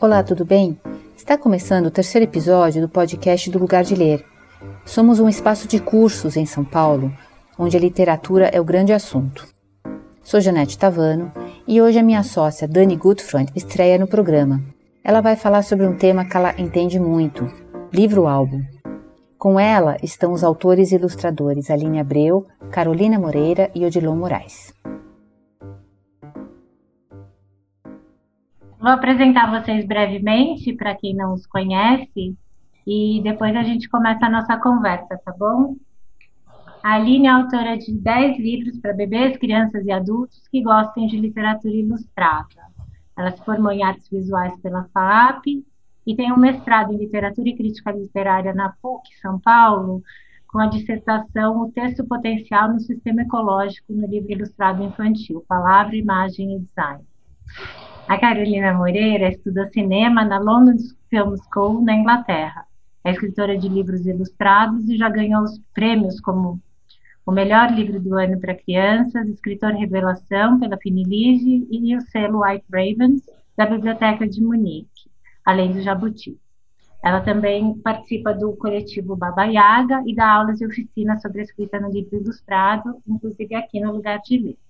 Olá, tudo bem? Está começando o terceiro episódio do podcast do Lugar de Ler. Somos um espaço de cursos em São Paulo, onde a literatura é o grande assunto. Sou Janete Tavano e hoje a minha sócia Dani Gutfreund estreia no programa. Ela vai falar sobre um tema que ela entende muito: livro-álbum. Com ela estão os autores e ilustradores Aline Abreu, Carolina Moreira e Odilon Moraes. Vou apresentar vocês brevemente, para quem não os conhece, e depois a gente começa a nossa conversa, tá bom? A Aline é autora de 10 livros para bebês, crianças e adultos que gostem de literatura ilustrada. Ela se formou em artes visuais pela FAAP e tem um mestrado em literatura e crítica literária na PUC, São Paulo, com a dissertação O Texto Potencial no Sistema Ecológico no livro ilustrado infantil, Palavra, Imagem e Design. A Carolina Moreira estuda cinema na London Film School, na Inglaterra. É escritora de livros ilustrados e já ganhou os prêmios como o melhor livro do ano para crianças, escritor revelação pela Finilige e o selo White Ravens da Biblioteca de Munique, além do Jabuti. Ela também participa do coletivo Baba Yaga e dá aulas e oficinas sobre escrita no livro ilustrado, inclusive aqui no Lugar de Ler.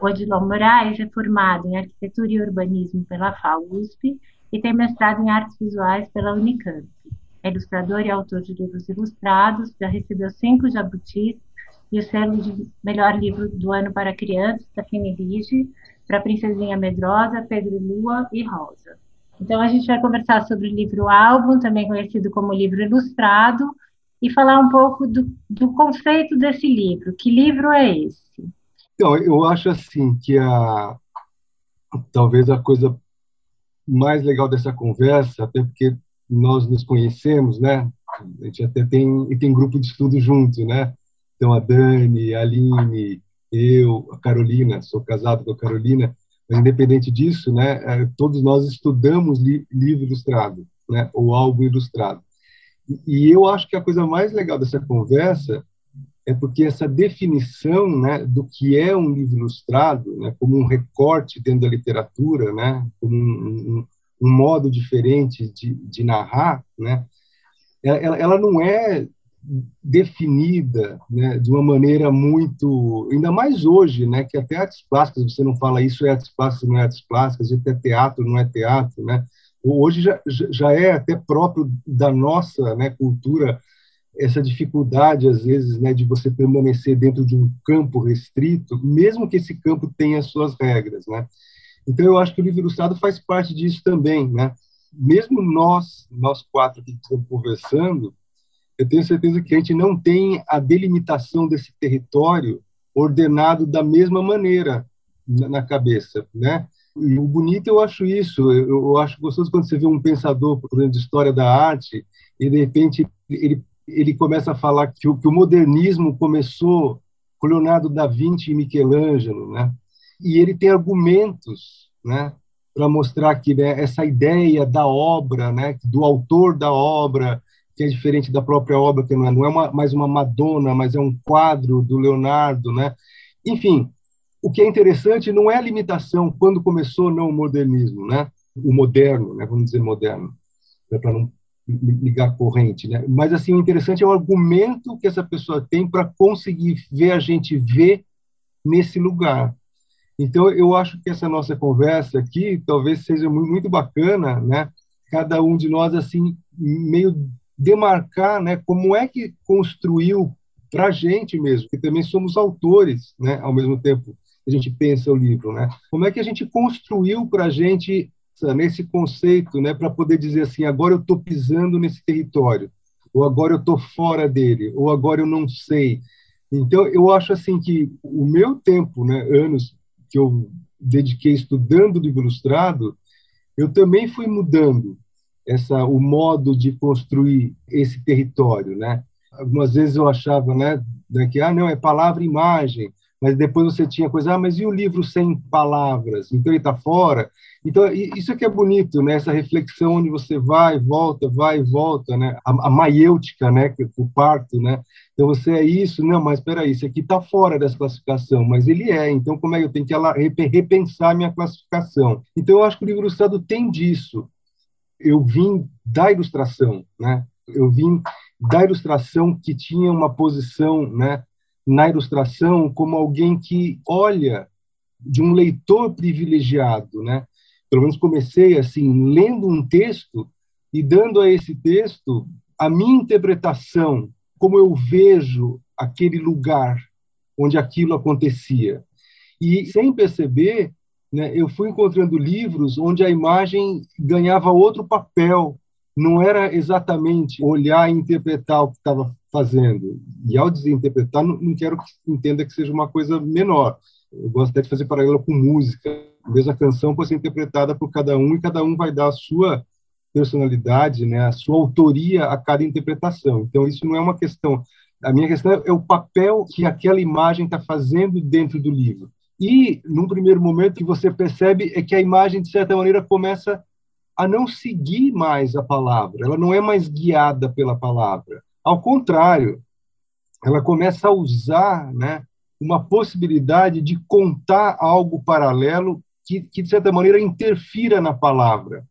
Odilon Moraes é formado em Arquitetura e Urbanismo pela FAUSP e tem mestrado em Artes Visuais pela Unicamp. É ilustrador e autor de livros ilustrados, já recebeu cinco jabutis e o selo de melhor livro do ano para crianças da Finilige, para Princesinha Medrosa, Pedro Lua e Rosa. Então a gente vai conversar sobre o livro álbum, também conhecido como livro ilustrado, e falar um pouco do, do conceito desse livro. Que livro é esse? Então, eu acho assim que a talvez a coisa mais legal dessa conversa, até porque nós nos conhecemos, né? A gente até tem e tem grupo de estudo junto, né? Então a Dani, a Aline, eu, a Carolina, sou casado com a Carolina, mas independente disso, né? É, todos nós estudamos li livro ilustrado, né? Ou álbum ilustrado. E eu acho que a coisa mais legal dessa conversa é porque essa definição né, do que é um livro ilustrado, né, como um recorte dentro da literatura, né, como um, um, um modo diferente de, de narrar, né, ela, ela, não é definida né, de uma maneira muito, ainda mais hoje, né, que até artes plásticas, você não fala isso é artes plásticas, não é artes plásticas, até teatro não é teatro, né, hoje já, já é até próprio da nossa né, cultura essa dificuldade, às vezes, né, de você permanecer dentro de um campo restrito, mesmo que esse campo tenha suas regras, né? Então, eu acho que o livro ilustrado faz parte disso também, né? Mesmo nós, nós quatro que estamos conversando, eu tenho certeza que a gente não tem a delimitação desse território ordenado da mesma maneira na, na cabeça, né? E o bonito eu acho isso, eu, eu acho gostoso quando você vê um pensador, por exemplo, de história da arte, e de repente ele ele começa a falar que o, que o modernismo começou com Leonardo da Vinci e Michelangelo, né? E ele tem argumentos, né, para mostrar que né, essa ideia da obra, né, do autor da obra, que é diferente da própria obra, que não é, não é uma, mais uma Madonna, mas é um quadro do Leonardo, né? Enfim, o que é interessante não é a limitação quando começou não o modernismo, né? O moderno, né? Vamos dizer moderno, para não ligar corrente, né? Mas assim, o interessante é o argumento que essa pessoa tem para conseguir ver a gente ver nesse lugar. Então, eu acho que essa nossa conversa aqui talvez seja muito bacana, né? Cada um de nós assim meio demarcar, né? Como é que construiu para a gente mesmo, que também somos autores, né? Ao mesmo tempo a gente pensa o livro, né? Como é que a gente construiu para a gente nesse conceito, né, para poder dizer assim, agora eu estou pisando nesse território, ou agora eu estou fora dele, ou agora eu não sei. Então, eu acho assim que o meu tempo, né, anos que eu dediquei estudando livro ilustrado, eu também fui mudando essa o modo de construir esse território, né? Algumas vezes eu achava, né, né que ah não é palavra imagem, mas depois você tinha coisa, ah, mas e o livro sem palavras? Então ele está fora. Então isso é que é bonito, né? Essa reflexão onde você vai, volta, vai volta, né? A, a maiêutica, né? O parto, né? Então você é isso, não, mas espera isso aqui está fora dessa classificação, mas ele é. Então como é que eu tenho que repensar minha classificação? Então eu acho que o livro ilustrado tem disso. Eu vim da ilustração, né? Eu vim da ilustração que tinha uma posição, né? Na ilustração como alguém que olha de um leitor privilegiado, né? Pelo menos comecei assim, lendo um texto e dando a esse texto a minha interpretação, como eu vejo aquele lugar onde aquilo acontecia. E sem perceber, né, eu fui encontrando livros onde a imagem ganhava outro papel, não era exatamente olhar e interpretar o que estava fazendo. E ao desinterpretar, não, não quero que entenda que seja uma coisa menor. Eu gosto até de fazer paralelo com música. Mesmo a canção pode ser interpretada por cada um e cada um vai dar a sua personalidade, né, a sua autoria a cada interpretação. Então isso não é uma questão. A minha questão é o papel que aquela imagem está fazendo dentro do livro. E num primeiro momento que você percebe é que a imagem de certa maneira começa a não seguir mais a palavra. Ela não é mais guiada pela palavra ao contrário, ela começa a usar né, uma possibilidade de contar algo paralelo que, que, de certa maneira, interfira na palavra.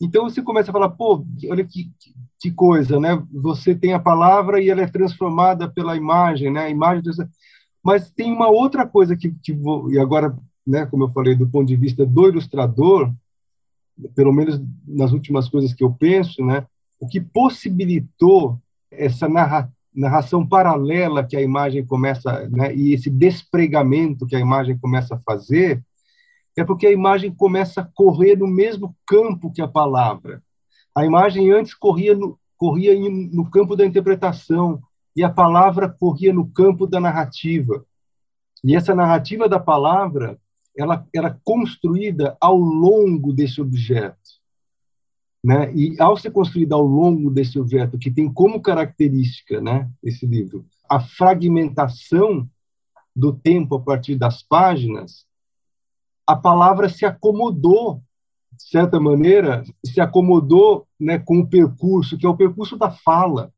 Então você começa a falar, pô, olha que, que coisa, né? Você tem a palavra e ela é transformada pela imagem, né? A imagem, mas tem uma outra coisa que, que vou, e agora, né? Como eu falei, do ponto de vista do ilustrador, pelo menos nas últimas coisas que eu penso, né? O que possibilitou essa narra, narração paralela que a imagem começa, né, e esse despregamento que a imagem começa a fazer, é porque a imagem começa a correr no mesmo campo que a palavra. A imagem antes corria no, corria no campo da interpretação e a palavra corria no campo da narrativa. E essa narrativa da palavra, ela era construída ao longo desse objeto. Né? E ao ser construído ao longo desse objeto, que tem como característica né, esse livro a fragmentação do tempo a partir das páginas, a palavra se acomodou, de certa maneira, se acomodou né, com o percurso, que é o percurso da fala,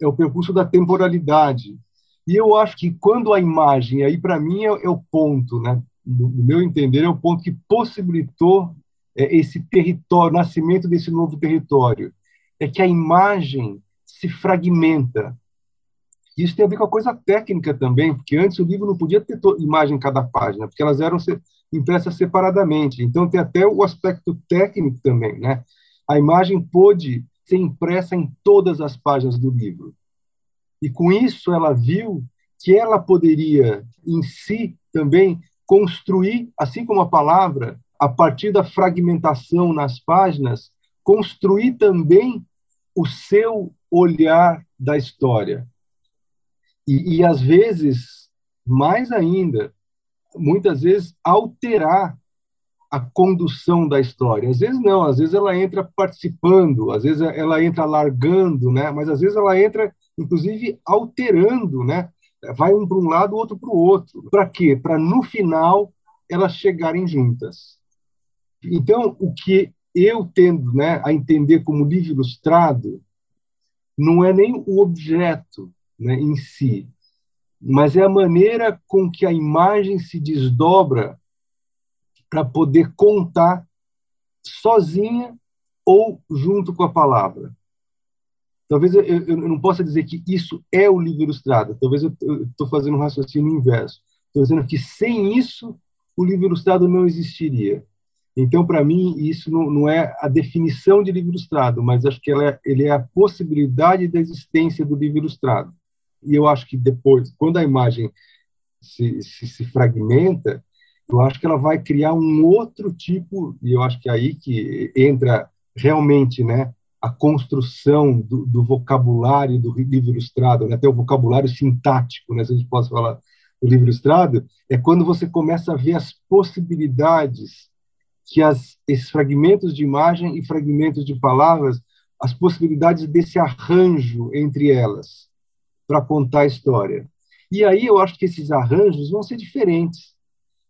é o percurso da temporalidade. E eu acho que quando a imagem, aí para mim é, é, o ponto, né, no meu entender, é o ponto que possibilitou esse território, o nascimento desse novo território, é que a imagem se fragmenta. Isso tem a ver com a coisa técnica também, porque antes o livro não podia ter imagem em cada página, porque elas eram impressas separadamente. Então tem até o aspecto técnico também, né? A imagem pôde ser impressa em todas as páginas do livro. E com isso ela viu que ela poderia em si também construir, assim como a palavra, a partir da fragmentação nas páginas, construir também o seu olhar da história. E, e às vezes, mais ainda, muitas vezes alterar a condução da história. Às vezes não, às vezes ela entra participando, às vezes ela entra largando, né? Mas às vezes ela entra, inclusive, alterando, né? Vai um para um lado, outro para o outro. Para quê? Para no final elas chegarem juntas. Então, o que eu tendo né, a entender como livro ilustrado não é nem o objeto né, em si, mas é a maneira com que a imagem se desdobra para poder contar sozinha ou junto com a palavra. Talvez eu, eu não possa dizer que isso é o livro ilustrado, talvez eu estou fazendo um raciocínio inverso. Estou dizendo que sem isso o livro ilustrado não existiria. Então, para mim, isso não, não, é a definição de livro ilustrado, mas acho que é, ele é a possibilidade da existência do livro ilustrado. E eu acho que depois, quando a imagem se, se, se fragmenta, eu acho que ela vai criar um outro tipo, e eu acho que é aí que entra realmente né, a construção do, do vocabulário do livro ilustrado, né, até o vocabulário sintático, né, se a gente pode falar do livro ilustrado, é quando você começa a ver as possibilidades que as, esses fragmentos de imagem e fragmentos de palavras, as possibilidades desse arranjo entre elas para contar a história. E aí eu acho que esses arranjos vão ser diferentes.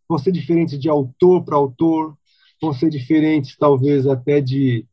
Vão ser diferentes de autor para autor, vão ser diferentes, talvez, até de.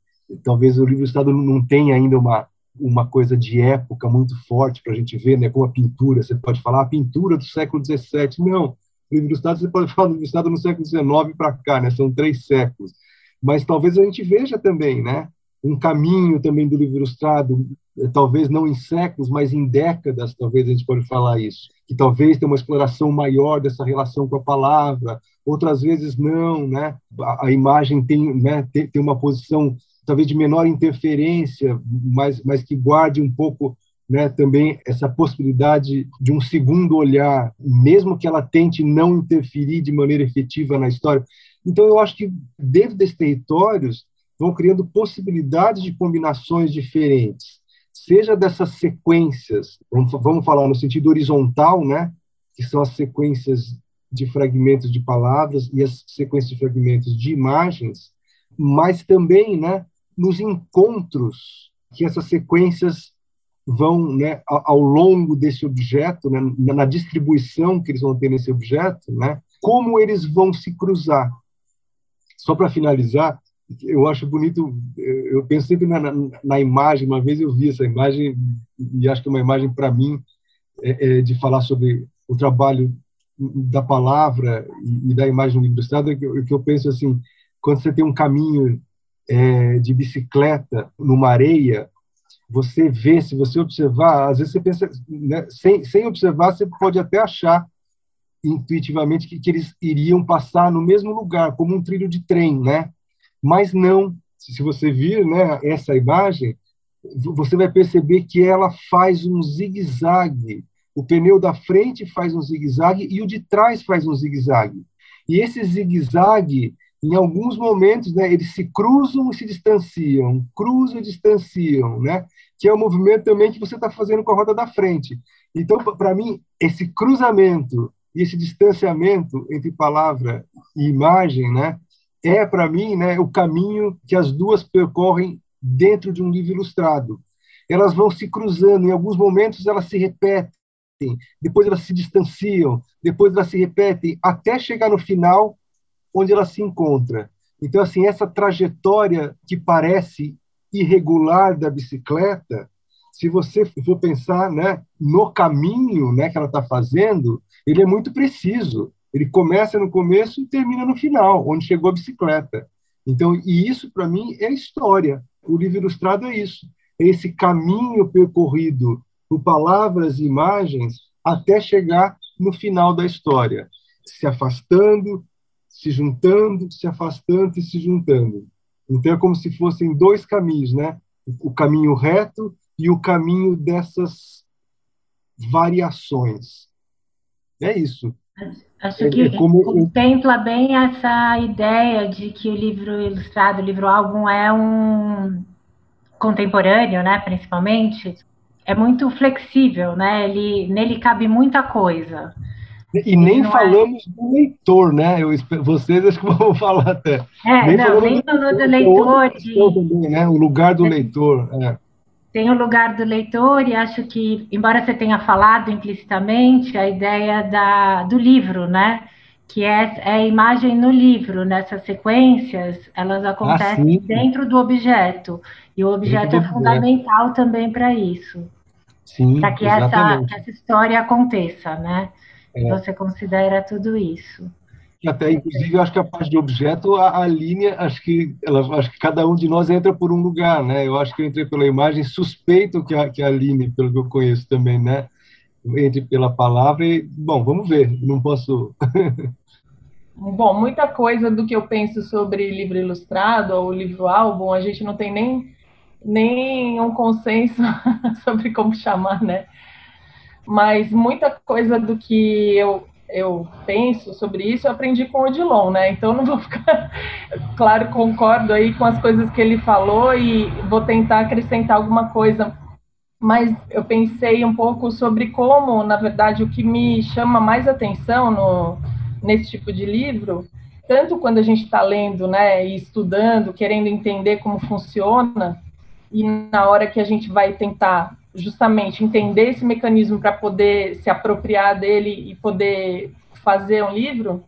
Talvez o livro Estado não tenha ainda uma, uma coisa de época muito forte para a gente ver, né? como a pintura. Você pode falar a pintura do século XVII. Não. Livro Estado, você pode falar do Estado no século XIX para cá, né? são três séculos. Mas talvez a gente veja também né? um caminho também do livro ilustrado, talvez não em séculos, mas em décadas, talvez a gente pode falar isso, que talvez tenha uma exploração maior dessa relação com a palavra, outras vezes não, né? A, a imagem tem, né, tem, tem, uma posição talvez de menor interferência, mas, mas que guarde um pouco né, também essa possibilidade de um segundo olhar, mesmo que ela tente não interferir de maneira efetiva na história. Então, eu acho que dentro desses territórios vão criando possibilidades de combinações diferentes, seja dessas sequências, vamos, vamos falar no sentido horizontal, né, que são as sequências de fragmentos de palavras e as sequências de fragmentos de imagens, mas também, né, nos encontros que essas sequências vão, né, ao longo desse objeto, né, na distribuição que eles vão ter nesse objeto, né, como eles vão se cruzar. Só para finalizar, eu acho bonito, eu penso sempre na, na, na, imagem, uma vez eu vi essa imagem, e acho que é uma imagem para mim, é, é, de falar sobre o trabalho da palavra e, da imagem livro ilustrado, que, que eu penso assim, quando você tem um caminho é, de bicicleta numa areia, você vê, se você observar, às vezes você pensa, né, sem, sem observar, você pode até achar intuitivamente que, que eles iriam passar no mesmo lugar, como um trilho de trem, né? Mas não, se você vir né, essa imagem, você vai perceber que ela faz um zigue-zague. O pneu da frente faz um zigue-zague e o de trás faz um zigue-zague. E esse zigue-zague, em alguns momentos, né, eles se cruzam e se distanciam, cruzam e distanciam, né? que é o movimento também que você está fazendo com a roda da frente. Então, para mim, esse cruzamento e esse distanciamento entre palavra e imagem, né, é para mim, né, o caminho que as duas percorrem dentro de um livro ilustrado. Elas vão se cruzando, em alguns momentos elas se repetem, depois elas se distanciam, depois elas se repetem, até chegar no final, onde elas se encontram. Então, assim, essa trajetória que parece irregular da bicicleta, se você for pensar né, no caminho né, que ela está fazendo, ele é muito preciso. Ele começa no começo e termina no final, onde chegou a bicicleta. Então, e isso para mim é história. O livro ilustrado é isso. É esse caminho percorrido por palavras e imagens até chegar no final da história, se afastando, se juntando, se afastando e se juntando. Então é como se fossem dois caminhos, né? O caminho reto e o caminho dessas variações. É isso. Acho é, que é como... contempla bem essa ideia de que o livro ilustrado, o livro álbum é um contemporâneo, né, principalmente, é muito flexível, né? Ele nele cabe muita coisa. E nem é falamos é... do leitor, né? Eu, vocês acho que vão falar até. É, nem não, nem falou do, do leitor. De... Também, né? O lugar do leitor. É tem o lugar do leitor e acho que, embora você tenha falado implicitamente, a ideia da, do livro, né? Que é, é a imagem no livro, nessas sequências, elas acontecem ah, dentro do objeto. E o objeto é fundamental objeto. também para isso. Para que essa, que essa história aconteça, né? É. Você considera tudo isso até, inclusive, eu acho que a parte de objeto, a, a linha, acho que, ela, acho que cada um de nós entra por um lugar, né? Eu acho que eu entrei pela imagem, suspeito que a, que a Aline, pelo que eu conheço também, né? Entre pela palavra e, bom, vamos ver, não posso... Bom, muita coisa do que eu penso sobre livro ilustrado ou livro álbum, a gente não tem nem, nem um consenso sobre como chamar, né? Mas muita coisa do que eu eu penso sobre isso, eu aprendi com o Odilon, né? Então não vou ficar. claro, concordo aí com as coisas que ele falou e vou tentar acrescentar alguma coisa. Mas eu pensei um pouco sobre como, na verdade, o que me chama mais atenção no, nesse tipo de livro, tanto quando a gente está lendo, né, e estudando, querendo entender como funciona, e na hora que a gente vai tentar justamente entender esse mecanismo para poder se apropriar dele e poder fazer um livro,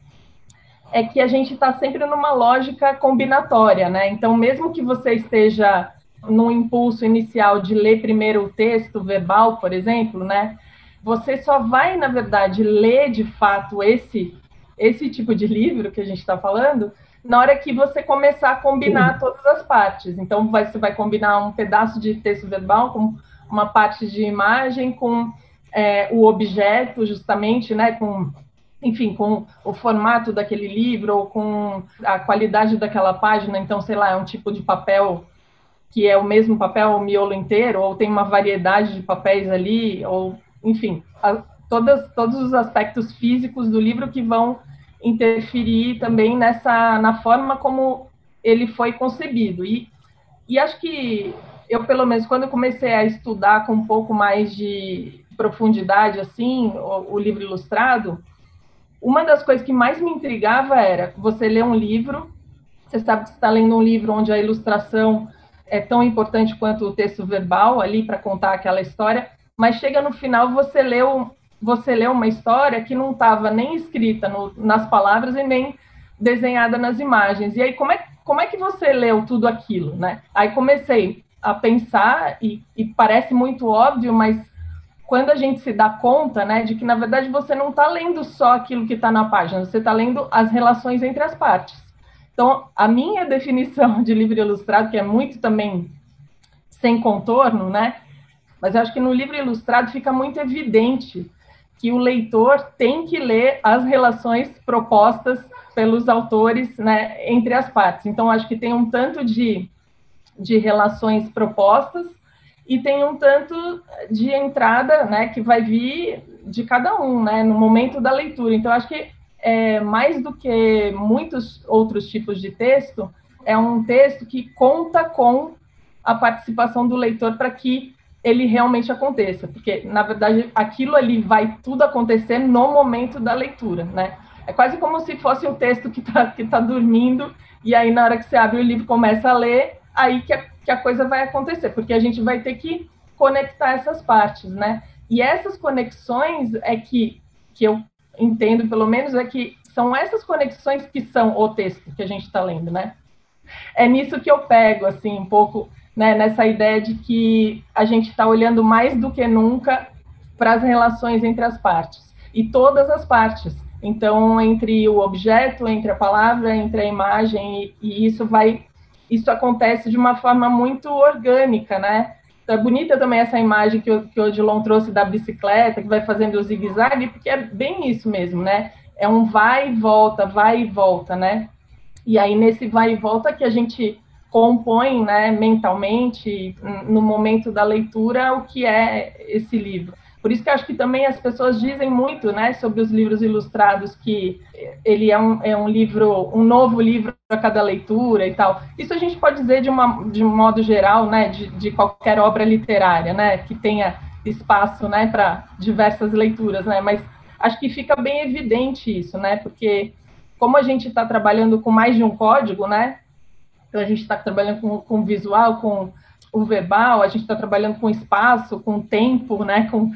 é que a gente está sempre numa lógica combinatória, né? Então, mesmo que você esteja no impulso inicial de ler primeiro o texto verbal, por exemplo, né? Você só vai, na verdade, ler de fato esse esse tipo de livro que a gente está falando na hora que você começar a combinar todas as partes. Então, vai, você vai combinar um pedaço de texto verbal com uma parte de imagem, com é, o objeto, justamente, né? Com enfim, com o formato daquele livro ou com a qualidade daquela página, então, sei lá, é um tipo de papel que é o mesmo papel, o miolo inteiro, ou tem uma variedade de papéis ali, ou, enfim, a, todas, todos os aspectos físicos do livro que vão interferir também nessa, na forma como ele foi concebido. E, e acho que eu, pelo menos, quando eu comecei a estudar com um pouco mais de profundidade, assim, o, o livro ilustrado, uma das coisas que mais me intrigava era você ler um livro, você sabe que está lendo um livro onde a ilustração é tão importante quanto o texto verbal ali para contar aquela história, mas chega no final você leu você lê uma história que não estava nem escrita no, nas palavras e nem desenhada nas imagens. E aí como é como é que você leu tudo aquilo, né? Aí comecei a pensar e, e parece muito óbvio, mas quando a gente se dá conta, né, de que na verdade você não está lendo só aquilo que está na página, você está lendo as relações entre as partes. Então, a minha definição de livro ilustrado, que é muito também sem contorno, né, mas eu acho que no livro ilustrado fica muito evidente que o leitor tem que ler as relações propostas pelos autores, né, entre as partes. Então, acho que tem um tanto de, de relações propostas e tem um tanto de entrada, né, que vai vir de cada um, né, no momento da leitura. Então, acho que é, mais do que muitos outros tipos de texto, é um texto que conta com a participação do leitor para que ele realmente aconteça, porque na verdade aquilo ali vai tudo acontecer no momento da leitura, né? É quase como se fosse um texto que está que tá dormindo e aí na hora que você abre o livro começa a ler, aí que a, que a coisa vai acontecer, porque a gente vai ter que conectar essas partes, né? E essas conexões é que, que eu entendo, pelo menos, é que são essas conexões que são o texto que a gente está lendo, né? É nisso que eu pego, assim, um pouco, né, nessa ideia de que a gente está olhando mais do que nunca para as relações entre as partes, e todas as partes. Então, entre o objeto, entre a palavra, entre a imagem, e, e isso vai isso acontece de uma forma muito orgânica, né? Então, é bonita também essa imagem que o, que o Odilon trouxe da bicicleta, que vai fazendo o zigue-zague, porque é bem isso mesmo, né? É um vai e volta, vai e volta, né? E aí, nesse vai e volta que a gente compõe, né, mentalmente, no momento da leitura, o que é esse livro. Por isso que acho que também as pessoas dizem muito, né, sobre os livros ilustrados, que ele é um, é um livro, um novo livro para cada leitura e tal. Isso a gente pode dizer de, uma, de um modo geral, né, de, de qualquer obra literária, né, que tenha espaço, né, para diversas leituras, né, mas acho que fica bem evidente isso, né, porque como a gente está trabalhando com mais de um código, né, então a gente está trabalhando com, com visual, com o verbal, a gente está trabalhando com espaço, com tempo, né, com,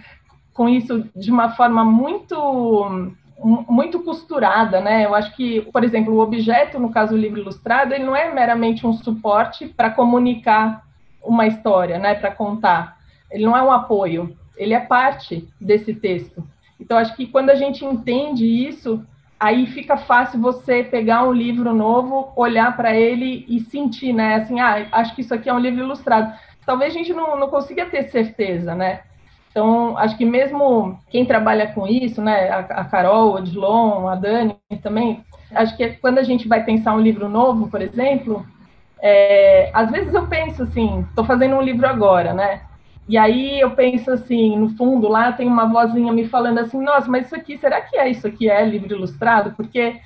com isso de uma forma muito muito costurada, né? Eu acho que, por exemplo, o objeto, no caso do livro ilustrado, ele não é meramente um suporte para comunicar uma história, né? Para contar. Ele não é um apoio, ele é parte desse texto. Então, acho que quando a gente entende isso, aí fica fácil você pegar um livro novo, olhar para ele e sentir, né? Assim, ah, acho que isso aqui é um livro ilustrado. Talvez a gente não, não consiga ter certeza, né? Então, acho que mesmo quem trabalha com isso, né, a, Carol, o Odilon, a Dani também, acho que quando a gente vai pensar um livro novo, por exemplo, é, às vezes eu penso assim, estou fazendo um livro agora, né? E aí eu penso assim, no fundo lá tem uma vozinha me falando assim, nossa, mas isso aqui, será que é isso aqui é livro ilustrado? Porque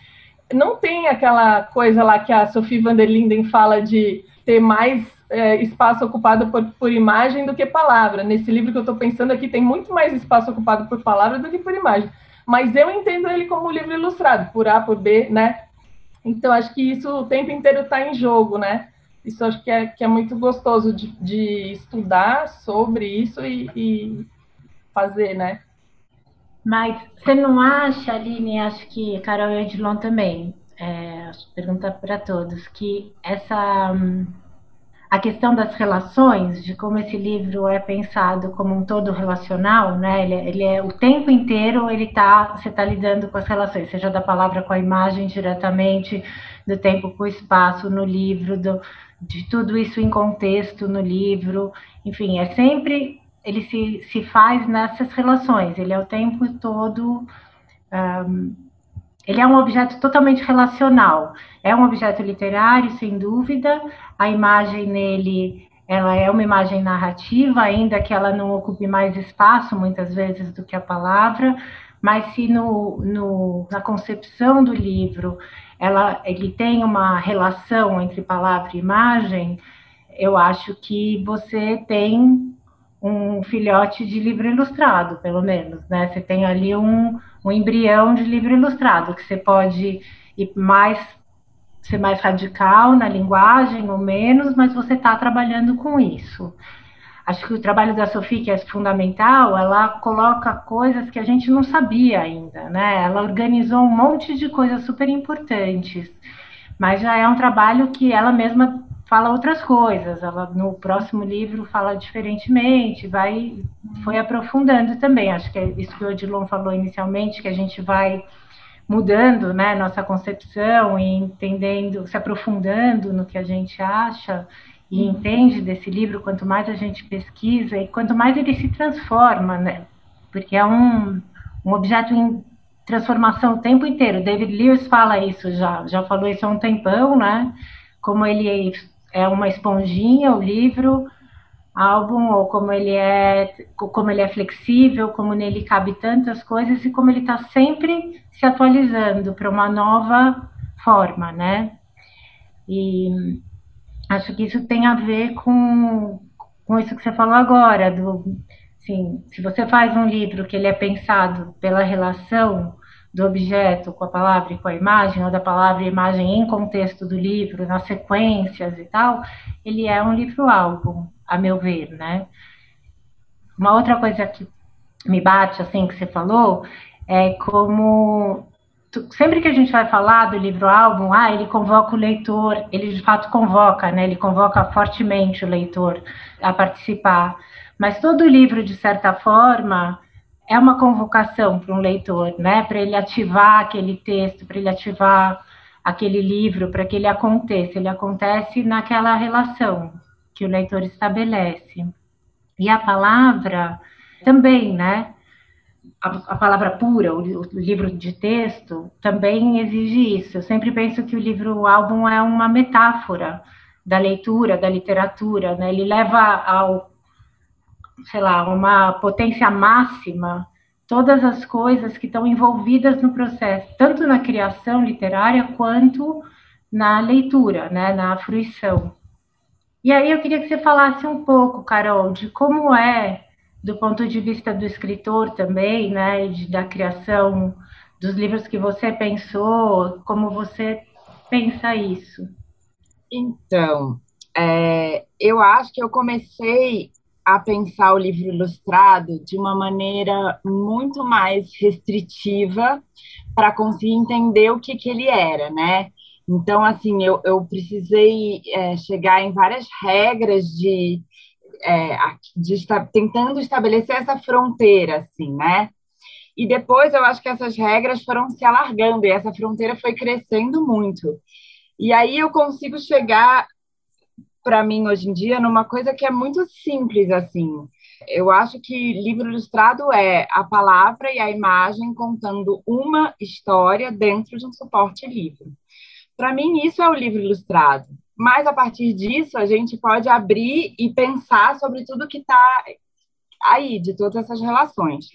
não tem aquela coisa lá que a Sophie van der Linden fala de ter mais é, espaço ocupado por, por imagem do que palavra. Nesse livro que eu estou pensando aqui, tem muito mais espaço ocupado por palavra do que por imagem. Mas eu entendo ele como livro ilustrado, por A, por B, né? Então, acho que isso o tempo inteiro está em jogo, né? isso acho que é, que é muito gostoso de, de estudar sobre isso e, e fazer, né? Mas você não acha, Aline, acho que Carol e Edilon também, é, pergunta para todos, que essa a questão das relações, de como esse livro é pensado como um todo relacional, né? Ele, ele é o tempo inteiro ele tá, você está lidando com as relações, seja da palavra com a imagem diretamente, do tempo com o espaço no livro, do, de tudo isso em contexto no livro, enfim, é sempre ele se, se faz nessas relações, ele é o tempo todo. Um, ele é um objeto totalmente relacional. É um objeto literário, sem dúvida. A imagem nele, ela é uma imagem narrativa, ainda que ela não ocupe mais espaço, muitas vezes, do que a palavra. Mas se no, no, na concepção do livro ela, ele tem uma relação entre palavra e imagem, eu acho que você tem um filhote de livro ilustrado, pelo menos, né? Você tem ali um, um embrião de livro ilustrado, que você pode ir mais ser mais radical na linguagem ou menos, mas você está trabalhando com isso. Acho que o trabalho da Sophie, que é fundamental, ela coloca coisas que a gente não sabia ainda, né? Ela organizou um monte de coisas super importantes, mas já é um trabalho que ela mesma fala outras coisas. Ela no próximo livro fala diferentemente, vai foi aprofundando também. Acho que é isso que o Odilon falou inicialmente, que a gente vai mudando, né, nossa concepção e entendendo, se aprofundando no que a gente acha e uhum. entende desse livro, quanto mais a gente pesquisa e quanto mais ele se transforma, né? Porque é um, um objeto em transformação o tempo inteiro. David Lewis fala isso já, já falou isso há um tempão, né? Como ele é uma esponjinha, o livro, álbum, ou como ele é, como ele é flexível, como nele cabe tantas coisas e como ele está sempre se atualizando para uma nova forma, né? E acho que isso tem a ver com, com isso que você falou agora, do, assim, se você faz um livro que ele é pensado pela relação do objeto com a palavra e com a imagem, ou da palavra e imagem em contexto do livro, nas sequências e tal, ele é um livro-álbum, a meu ver, né? Uma outra coisa que me bate, assim, que você falou, é como sempre que a gente vai falar do livro álbum, ah, ele convoca o leitor, ele de fato convoca, né? Ele convoca fortemente o leitor a participar. Mas todo livro, de certa forma, é uma convocação para um leitor, né? Para ele ativar aquele texto, para ele ativar aquele livro, para que ele aconteça. Ele acontece naquela relação que o leitor estabelece. E a palavra também, né? a, a palavra pura, o, o, livro de texto, também exige isso. Eu sempre penso que o livro álbum é uma metáfora da leitura, da literatura, né? Ele leva ao, sei lá, uma potência máxima todas as coisas que estão envolvidas no processo, tanto na criação literária quanto na leitura, né, na fruição. E aí eu queria que você falasse um pouco, Carol, de como é do ponto de vista do escritor também, né, de, da criação dos livros que você pensou, como você pensa isso? Então, é, eu acho que eu comecei a pensar o livro ilustrado de uma maneira muito mais restritiva para conseguir entender o que, que ele era, né? Então, assim, eu, eu precisei é, chegar em várias regras de é, de estar tentando estabelecer essa fronteira, assim, né? E depois eu acho que essas regras foram se alargando e essa fronteira foi crescendo muito. E aí eu consigo chegar, para mim, hoje em dia, numa coisa que é muito simples, assim. Eu acho que livro ilustrado é a palavra e a imagem contando uma história dentro de um suporte livre. Para mim, isso é o livro ilustrado mas a partir disso a gente pode abrir e pensar sobre tudo que está aí, de todas essas relações.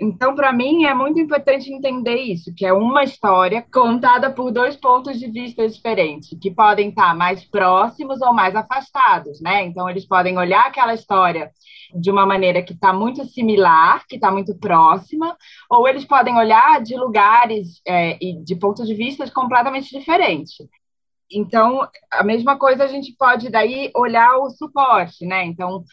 Então, para mim, é muito importante entender isso, que é uma história contada por dois pontos de vista diferentes, que podem estar mais próximos ou mais afastados, né? Então, eles podem olhar aquela história de uma maneira que está muito similar, que está muito próxima, ou eles podem olhar de lugares é, e de pontos de vista completamente diferentes. então, a mesma coisa a gente pode daí olhar o suporte, né? Então,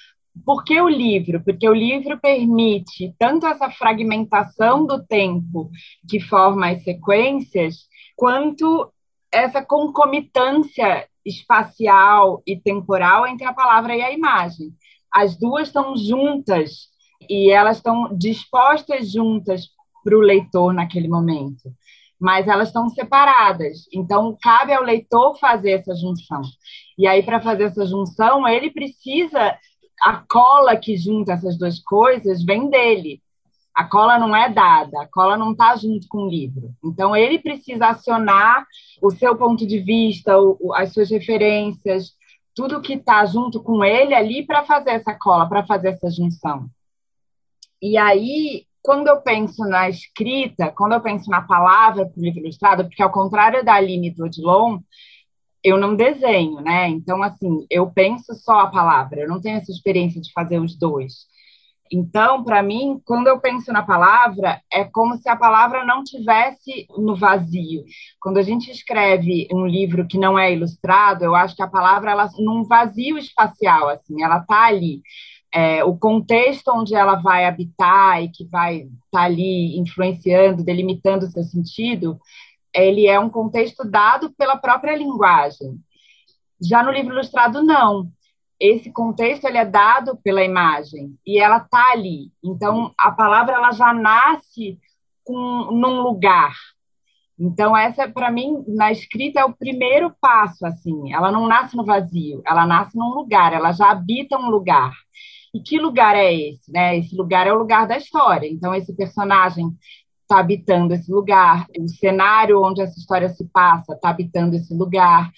por que o livro? Porque o livro permite tanto essa fragmentação do tempo que forma as sequências, quanto essa concomitância espacial e temporal entre a palavra e a imagem. As duas estão juntas e elas estão dispostas juntas para o leitor naquele momento mas elas estão separadas. Então, cabe ao leitor fazer essa junção. E aí, para fazer essa junção, ele precisa. A cola que junta essas duas coisas vem dele. A cola não é dada, a cola não está junto com o livro. Então, ele precisa acionar o seu ponto de vista, o, as suas referências, tudo que está junto com ele ali para fazer essa cola, para fazer essa junção. E aí, quando eu penso na escrita, quando eu penso na palavra para o livro ilustrado, porque ao contrário da Aline do Odilon, eu não desenho, né? Então, assim, eu penso só a palavra, eu não tenho essa experiência de fazer os dois. Então, para mim, quando eu penso na palavra, é como se a palavra não tivesse no vazio. Quando a gente escreve um livro que não é ilustrado, eu acho que a palavra ela num vazio espacial, assim, ela está ali é, o contexto onde ela vai habitar e que vai estar tá ali influenciando, delimitando o seu sentido, ele é um contexto dado pela própria linguagem. Já no livro ilustrado, não. Esse contexto ele é dado pela imagem e ela está ali. Então, a palavra ela já nasce com, num lugar. Então, essa, para mim, na escrita é o primeiro passo, assim. Ela não nasce no vazio, ela nasce num lugar, ela já habita um lugar. E que lugar é esse? Né? Esse lugar é o lugar da história. Então, esse personagem está habitando esse lugar, o cenário onde essa história se passa está habitando esse lugar.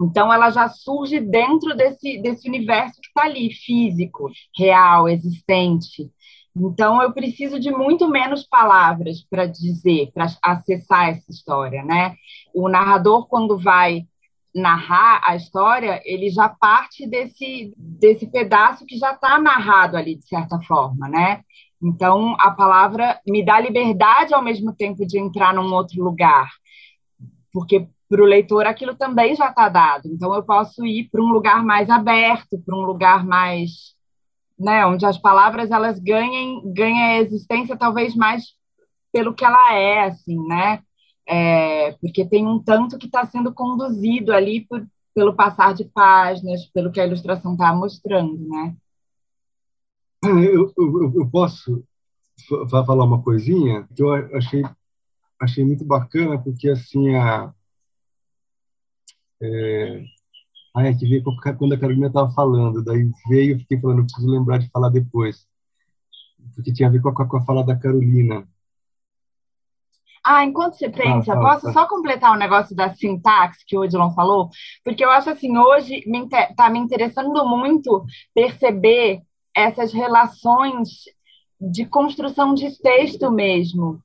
Então, ela já surge dentro desse, desse universo que está ali, físico, real, existente. Então, eu preciso de muito menos palavras para dizer, para acessar essa história, né? O narrador, quando vai narrar a história, ele já parte desse, desse pedaço que já está narrado ali, de certa forma, né? Então, a palavra me dá liberdade ao mesmo tempo de entrar num outro lugar, porque para o leitor aquilo também já está dado. Então, eu posso ir para um lugar mais aberto, para um lugar mais, né, onde as palavras elas ganhem, ganhem existência talvez mais pelo que ela é, assim, né? é, porque tem um tanto que está sendo conduzido ali por, pelo passar de páginas, pelo que a ilustração está mostrando, né? Eu, eu, eu, posso falar uma coisinha que eu achei achei muito bacana porque assim a é, ai, é que veio quando a Carolina estava falando, daí veio, fiquei falando, preciso lembrar de falar depois, porque tinha a ver com a, com a fala da Carolina. Ah, enquanto você pensa, ah, posso só completar o um negócio da sintaxe que o Odilon falou? Porque eu acho assim, hoje está me interessando muito perceber essas relações de construção de texto mesmo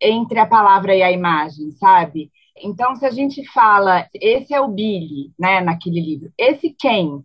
entre a palavra e a imagem, sabe? Então, se a gente fala, esse é o Billy, né, naquele livro, esse quem?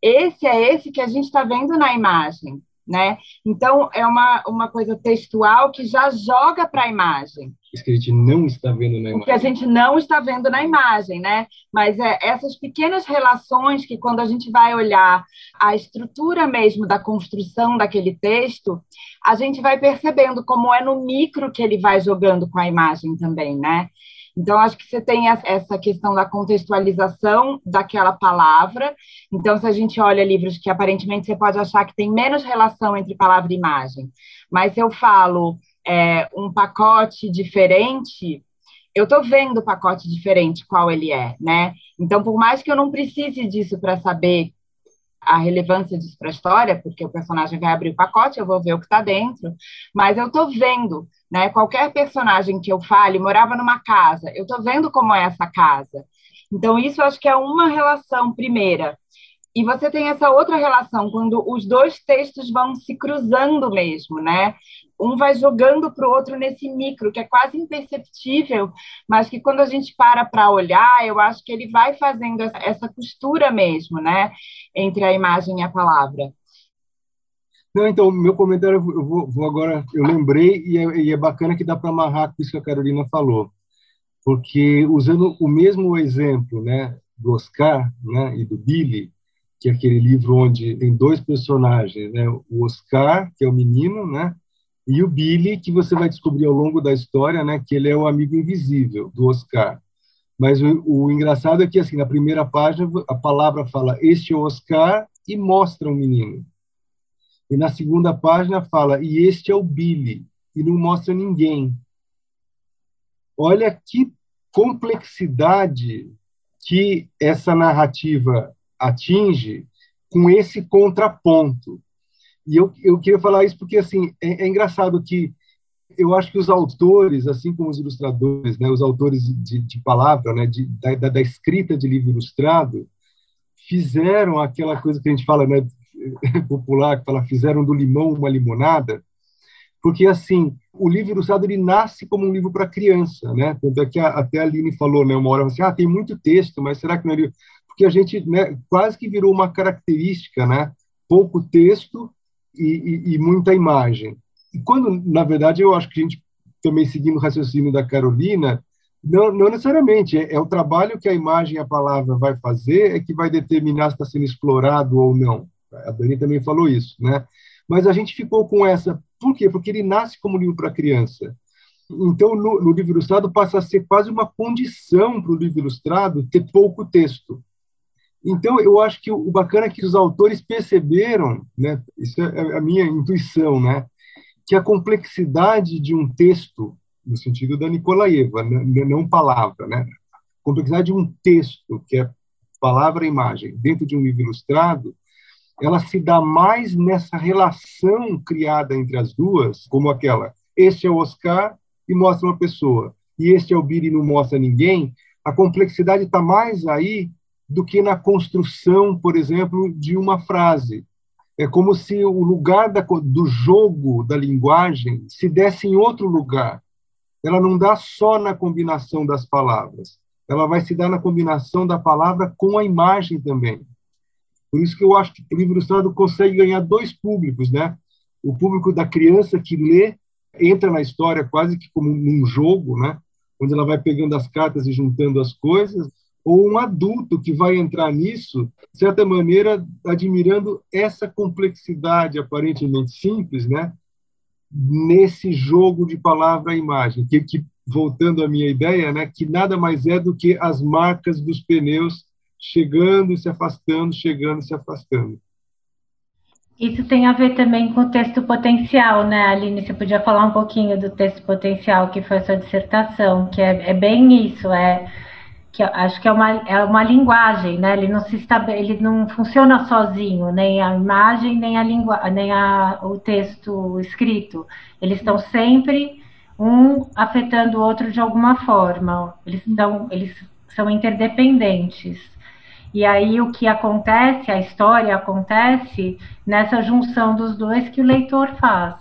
Esse é esse que a gente está vendo na imagem né? Então, é uma, uma coisa textual que já joga para a imagem. Isso que a gente não está vendo na imagem. O que a gente não está vendo na imagem, né? Mas é essas pequenas relações que, quando a gente vai olhar a estrutura mesmo da construção daquele texto, a gente vai percebendo como é no micro que ele vai jogando com a imagem também, né? Então, acho que você tem essa questão da contextualização daquela palavra. Então, se a gente olha livros que aparentemente você pode achar que tem menos relação entre palavra e imagem, mas se eu falo é, um pacote diferente, eu estou vendo o pacote diferente, qual ele é, né? Então, por mais que eu não precise disso para saber a relevância disso para a história, porque o personagem vai abrir o pacote, eu vou ver o que está dentro, mas eu estou vendo, né? Qualquer personagem que eu fale morava numa casa, eu estou vendo como é essa casa. Então, isso acho que é uma relação primeira. E você tem essa outra relação, quando os dois textos vão se cruzando mesmo, né? Um vai jogando para o outro nesse micro, que é quase imperceptível, mas que quando a gente para para olhar, eu acho que ele vai fazendo essa, costura mesmo, né, entre a imagem e a palavra. Não, então, meu comentário, eu vou, vou agora, eu lembrei, e é, e é, bacana que dá para amarrar com isso que a Carolina falou. porque usando o mesmo exemplo, né, do Oscar, né, e do Billy, que é aquele livro onde tem dois personagens, né, o Oscar, que é o menino, né, e o Billy, que você vai descobrir ao longo da história, né, que ele é o amigo invisível do Oscar. Mas o, o engraçado é que assim, na primeira página a palavra fala este é o Oscar e mostra um menino. E na segunda página fala e este é o Billy e não mostra ninguém. Olha que complexidade que essa narrativa atinge com esse contraponto. E eu, eu queria falar isso porque assim é, é engraçado que eu acho que os autores, assim como os ilustradores, né, os autores de, de palavra, né, de, da, da, escrita de livro ilustrado, fizeram aquela coisa que a gente fala, né, popular, que fala, fizeram do limão uma limonada, porque assim o livro ilustrado ele nasce como um livro para criança, né? Tanto é que a, até a Aline falou, né, uma hora assim, ah, tem muito texto, mas será que não é porque a gente, né, quase que virou uma característica, né? Pouco texto e, e, e muita imagem. E quando, na verdade, eu acho que a gente, também seguindo o raciocínio da Carolina, não, não necessariamente, é, é, o trabalho que a imagem e a palavra vai fazer é que vai determinar se está sendo explorado ou não. A Dani também falou isso, né? Mas a gente ficou com essa. Por quê? Porque ele nasce como livro para criança. Então, no, no, livro ilustrado, passa a ser quase uma condição para o livro ilustrado ter pouco texto. Então, eu acho que o bacana é que os autores perceberam, né? Isso é a minha intuição, né? que a complexidade de um texto, no sentido da Nicolaeva, não palavra, né? A complexidade de um texto, que é palavra e imagem, dentro de um livro ilustrado, ela se dá mais nessa relação criada entre as duas, como aquela, este é o Oscar e mostra uma pessoa, e este é o Billy e não mostra ninguém, a complexidade está mais aí do que na construção, por exemplo, de uma frase, é como se o lugar da, do jogo da linguagem se desse em outro lugar. Ela não dá só na combinação das palavras, ela vai se dar na combinação da palavra com a imagem também. Por isso que eu acho que o livro ilustrado consegue ganhar dois públicos, né? O público da criança que lê, entra na história quase que como num jogo, né? Onde ela vai pegando as cartas e juntando as coisas, ou um adulto que vai entrar nisso, de certa maneira, admirando essa complexidade aparentemente simples, né? Nesse jogo de palavra e imagem, que, que voltando à minha ideia, né, que nada mais é do que as marcas dos pneus chegando e se afastando, chegando e se afastando. Isso tem a ver também com o texto potencial, né, Aline? Você podia falar um pouquinho do texto potencial, que foi a sua dissertação, que é, é bem isso, é que acho que é uma, é uma linguagem, né? Ele não se estabele, ele não funciona sozinho, nem a imagem, nem a língua, nem a, o texto escrito. Eles estão sempre um afetando o outro de alguma forma. Eles são, eles são interdependentes. E aí o que acontece, a história acontece nessa junção dos dois que o leitor faz.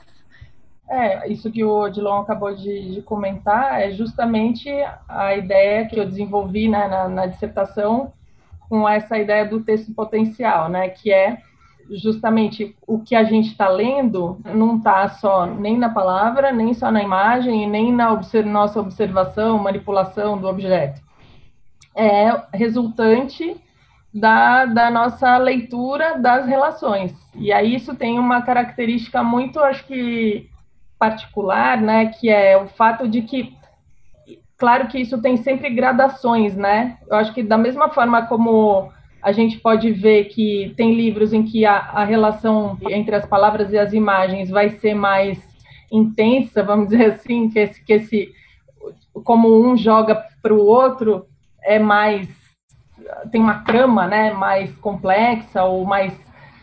É, isso que o Odilon acabou de, de, comentar é justamente a ideia que eu desenvolvi né, na, na, dissertação com essa ideia do texto potencial, né, que é justamente o que a gente está lendo não está só nem na palavra, nem só na imagem, nem na observ nossa observação, manipulação do objeto. É resultante da, da nossa leitura das relações. E aí isso tem uma característica muito, acho que, particular, né, que é o fato de que, claro que isso tem sempre gradações, né? Eu acho que da mesma forma como a gente pode ver que tem livros em que a, a relação entre as palavras e as imagens vai ser mais intensa, vamos dizer assim, que esse, que esse como um joga para o outro é mais tem uma trama, né, mais complexa ou mais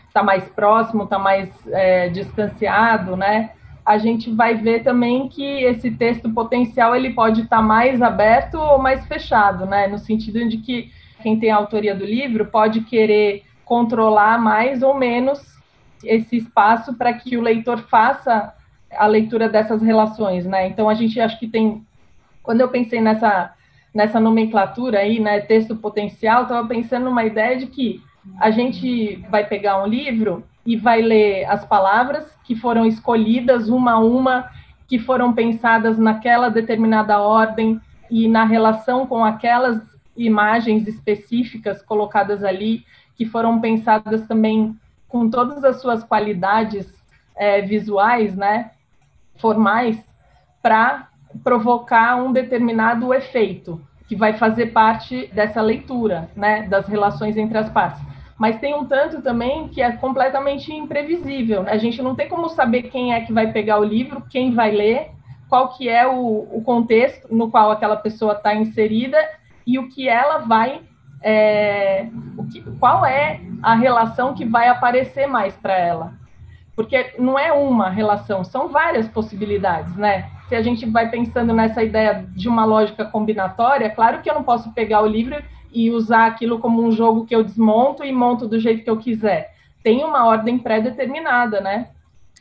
está mais próximo, está mais é, distanciado, né? A gente vai ver também que esse texto potencial ele pode estar tá mais aberto ou mais fechado, né? No sentido de que quem tem a autoria do livro pode querer controlar mais ou menos esse espaço para que o leitor faça a leitura dessas relações, né? Então a gente acho que tem quando eu pensei nessa nessa nomenclatura aí, né, texto potencial, estava pensando numa ideia de que a gente vai pegar um livro e vai ler as palavras que foram escolhidas uma a uma, que foram pensadas naquela determinada ordem, e na relação com aquelas imagens específicas colocadas ali, que foram pensadas também com todas as suas qualidades é, visuais, né, formais, para provocar um determinado efeito que vai fazer parte dessa leitura, né, das relações entre as partes. Mas tem um tanto também que é completamente imprevisível. A gente não tem como saber quem é que vai pegar o livro, quem vai ler, qual que é o, o contexto no qual aquela pessoa está inserida e o que ela vai, é, que, qual é a relação que vai aparecer mais para ela. Porque não é uma relação, são várias possibilidades, né? Se a gente vai pensando nessa ideia de uma lógica combinatória, claro que eu não posso pegar o livro e usar aquilo como um jogo que eu desmonto e monto do jeito que eu quiser. Tem uma ordem pré-determinada, né?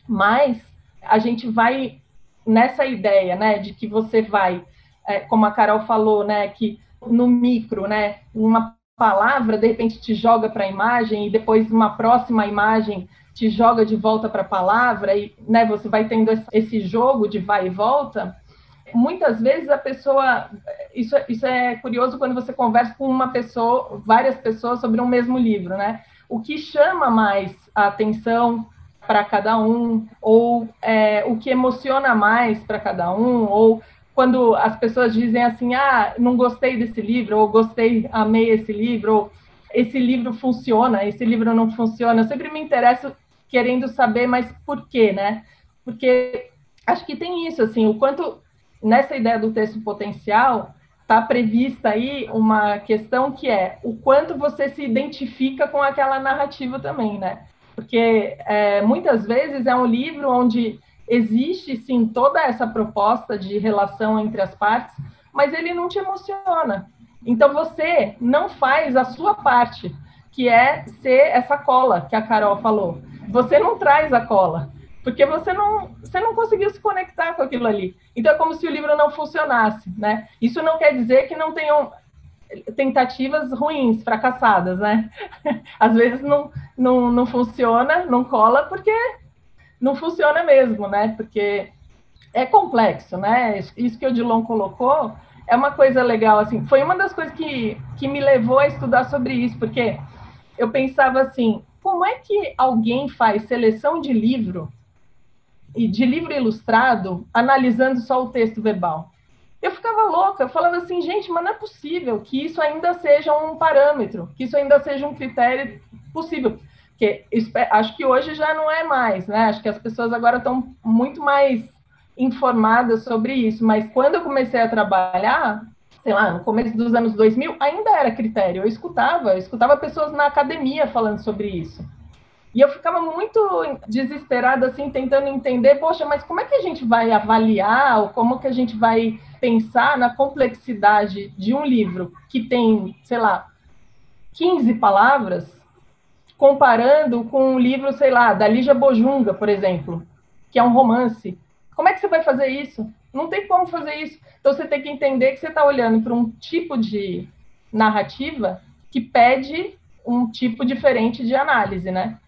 Mas a gente vai nessa ideia, né, de que você vai, é, como a Carol falou, né, que no micro, né, uma palavra de repente te joga para a imagem e depois uma próxima imagem te joga de volta para a palavra e, né, você vai tendo esse jogo de vai e volta. Muitas vezes a pessoa, isso, isso é curioso quando você conversa com uma pessoa, várias pessoas sobre um mesmo livro, né? O que chama mais a atenção para cada um, ou é, o que emociona mais para cada um, ou quando as pessoas dizem assim, ah, não gostei desse livro, ou gostei, amei esse livro, ou esse livro funciona, esse livro não funciona. Eu sempre me interesso querendo saber, mas por quê, né? Porque acho que tem isso, assim, o quanto nessa ideia do texto potencial está prevista aí uma questão que é o quanto você se identifica com aquela narrativa também, né? Porque é, muitas vezes é um livro onde existe sim toda essa proposta de relação entre as partes, mas ele não te emociona. Então você não faz a sua parte, que é ser essa cola que a Carol falou. Você não traz a cola, porque você não, você não conseguiu se conectar com aquilo ali. Então é como se o livro não funcionasse, né? Isso não quer dizer que não tenham tentativas ruins, fracassadas, né? Às vezes não, não, não funciona, não cola, porque não funciona mesmo, né? Porque é complexo, né? Isso que o Dilon colocou é uma coisa legal, assim. Foi uma das coisas que, que me levou a estudar sobre isso, porque eu pensava assim, como é que alguém faz seleção de livro e de livro ilustrado analisando só o texto verbal? Eu ficava louca, eu falava assim, gente, mas não é possível que isso ainda seja um parâmetro, que isso ainda seja um critério possível. Porque acho que hoje já não é mais, né? Acho que as pessoas agora estão muito mais informadas sobre isso. Mas quando eu comecei a trabalhar, sei lá, no começo dos anos 2000, ainda era critério. Eu escutava, eu escutava pessoas na academia falando sobre isso. E eu ficava muito desesperada, assim, tentando entender, poxa, mas como é que a gente vai avaliar, ou como que a gente vai pensar na complexidade de um livro que tem, sei lá, 15 palavras, comparando com um livro, sei lá, da Lígia Bojunga, por exemplo, que é um romance. Como é que você vai fazer isso? Não tem como fazer isso. Então você tem que entender que você está olhando para um tipo de narrativa que pede um tipo diferente de análise, né?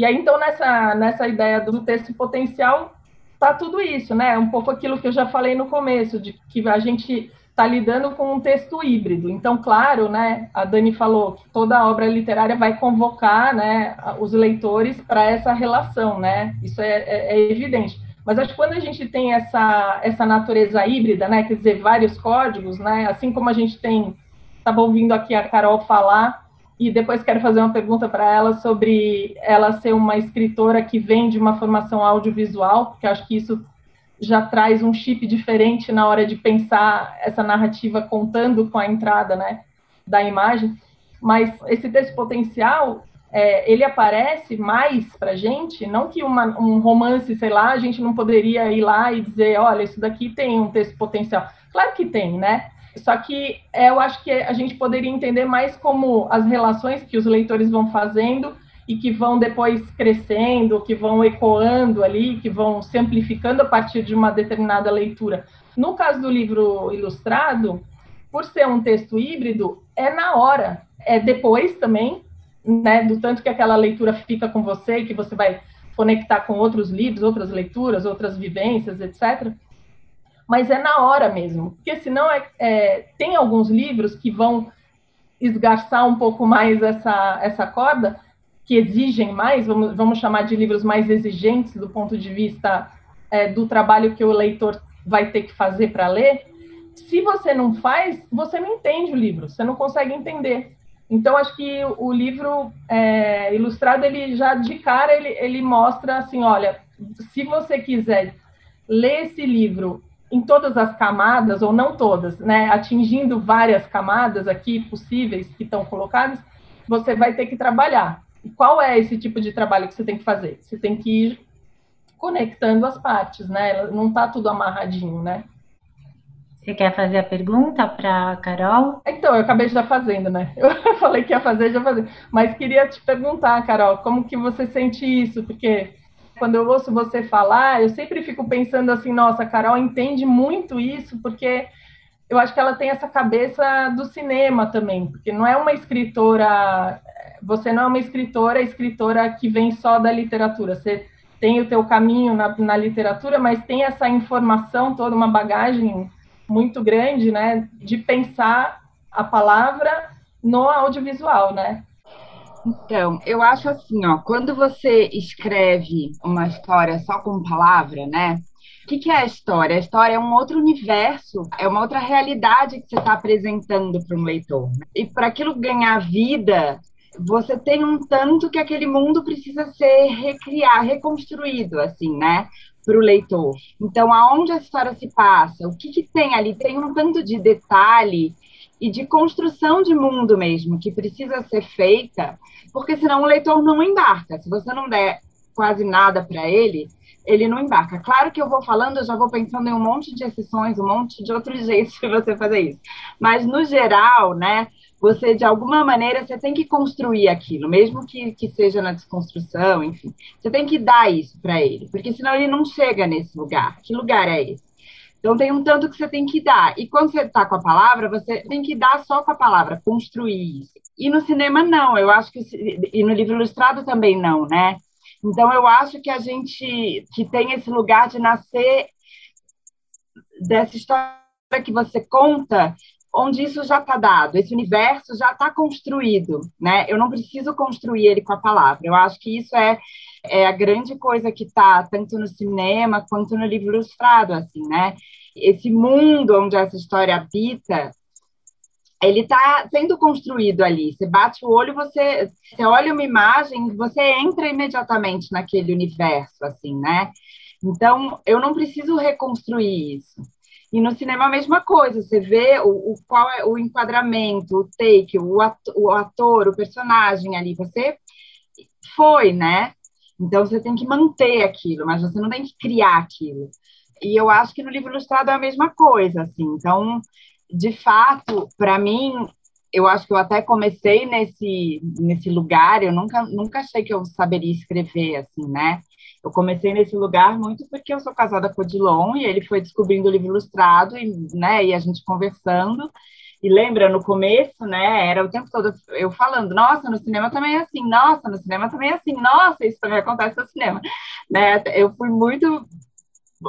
E aí, então, nessa, nessa ideia do texto potencial, tá tudo isso, né? Um pouco aquilo que eu já falei no começo, de que a gente está lidando com um texto híbrido. Então, claro, né, a Dani falou que toda obra literária vai convocar né, os leitores para essa relação, né? Isso é, é, é, evidente. Mas acho que quando a gente tem essa, essa natureza híbrida, né, quer dizer, vários códigos, né, assim como a gente tem, estava ouvindo aqui a Carol falar e depois quero fazer uma pergunta para ela sobre ela ser uma escritora que vem de uma formação audiovisual, porque acho que isso já traz um chip diferente na hora de pensar essa narrativa contando com a entrada né, da imagem. Mas esse texto potencial, é, ele aparece mais para gente, não que uma, um romance, sei lá, a gente não poderia ir lá e dizer, olha, isso daqui tem um texto potencial. Claro que tem, né? Só que é, eu acho que a gente poderia entender mais como as relações que os leitores vão fazendo e que vão depois crescendo, que vão ecoando ali, que vão se amplificando a partir de uma determinada leitura. No caso do livro ilustrado, por ser um texto híbrido, é na hora, é depois também, né, do tanto que aquela leitura fica com você, que você vai conectar com outros livros, outras leituras, outras vivências, etc mas é na hora mesmo, porque senão é, é, tem alguns livros que vão esgarçar um pouco mais essa, essa corda, que exigem mais, vamos, vamos chamar de livros mais exigentes do ponto de vista é, do trabalho que o leitor vai ter que fazer para ler. Se você não faz, você não entende o livro, você não consegue entender. Então, acho que o livro é, ilustrado, ele já de cara, ele, ele mostra assim, olha, se você quiser ler esse livro em todas as camadas, ou não todas, né, atingindo várias camadas aqui possíveis que estão colocadas, você vai ter que trabalhar. E qual é esse tipo de trabalho que você tem que fazer? Você tem que ir conectando as partes, né? Não está tudo amarradinho, né? Você quer fazer a pergunta para Carol? Então, eu acabei de estar fazendo, né? Eu falei que ia fazer, já fazer. Mas queria te perguntar, Carol, como que você sente isso? Porque quando eu ouço você falar, eu sempre fico pensando assim, nossa, a Carol entende muito isso, porque eu acho que ela tem essa cabeça do cinema também, porque não é uma escritora, você não é uma escritora, escritora que vem só da literatura, você tem o teu caminho na, na literatura, mas tem essa informação toda, uma bagagem muito grande, né, de pensar a palavra no audiovisual, né? Então, eu acho assim, ó, quando você escreve uma história só com palavra, né? O que, que é a história? A história é um outro universo, é uma outra realidade que você está apresentando para um leitor. E para aquilo ganhar vida, você tem um tanto que aquele mundo precisa ser recriado, reconstruído, assim, né? para o leitor. Então, aonde a história se passa, o que, que tem ali? Tem um tanto de detalhe e de construção de mundo mesmo que precisa ser feita, porque senão o leitor não embarca. Se você não der quase nada para ele, ele não embarca. Claro que eu vou falando, eu já vou pensando em um monte de exceções, um monte de outros jeitos de você fazer isso. Mas, no geral, né, você, de alguma maneira, você tem que construir aquilo, mesmo que, que seja na desconstrução, enfim. Você tem que dar isso para ele, porque senão ele não chega nesse lugar. Que lugar é esse? Então, tem um tanto que você tem que dar. E quando você está com a palavra, você tem que dar só com a palavra, construir isso. E no cinema, não. Eu acho que. E no livro ilustrado também não, né? Então, eu acho que a gente que tem esse lugar de nascer dessa história que você conta onde isso já está dado, esse universo já está construído, né? Eu não preciso construir ele com a palavra. Eu acho que isso é, é a grande coisa que está tanto no cinema quanto no livro ilustrado, assim, né? Esse mundo onde essa história habita, ele está sendo construído ali. Você bate o olho, você, você olha uma imagem, você entra imediatamente naquele universo, assim, né? Então, eu não preciso reconstruir isso. E no cinema a mesma coisa, você vê o, o qual é o enquadramento, o take, o ator, o ator, o personagem ali, você foi, né? Então você tem que manter aquilo, mas você não tem que criar aquilo. E eu acho que no livro ilustrado é a mesma coisa, assim. Então, de fato, para mim, eu acho que eu até comecei nesse nesse lugar, eu nunca nunca achei que eu saberia escrever assim, né? Eu comecei nesse lugar muito porque eu sou casada com o Dilon e ele foi descobrindo o livro ilustrado e, né, e a gente conversando. E lembra, no começo, né, era o tempo todo eu falando, nossa, no cinema também é assim, nossa, no cinema também é assim, nossa, isso também acontece no cinema. Né? Eu fui muito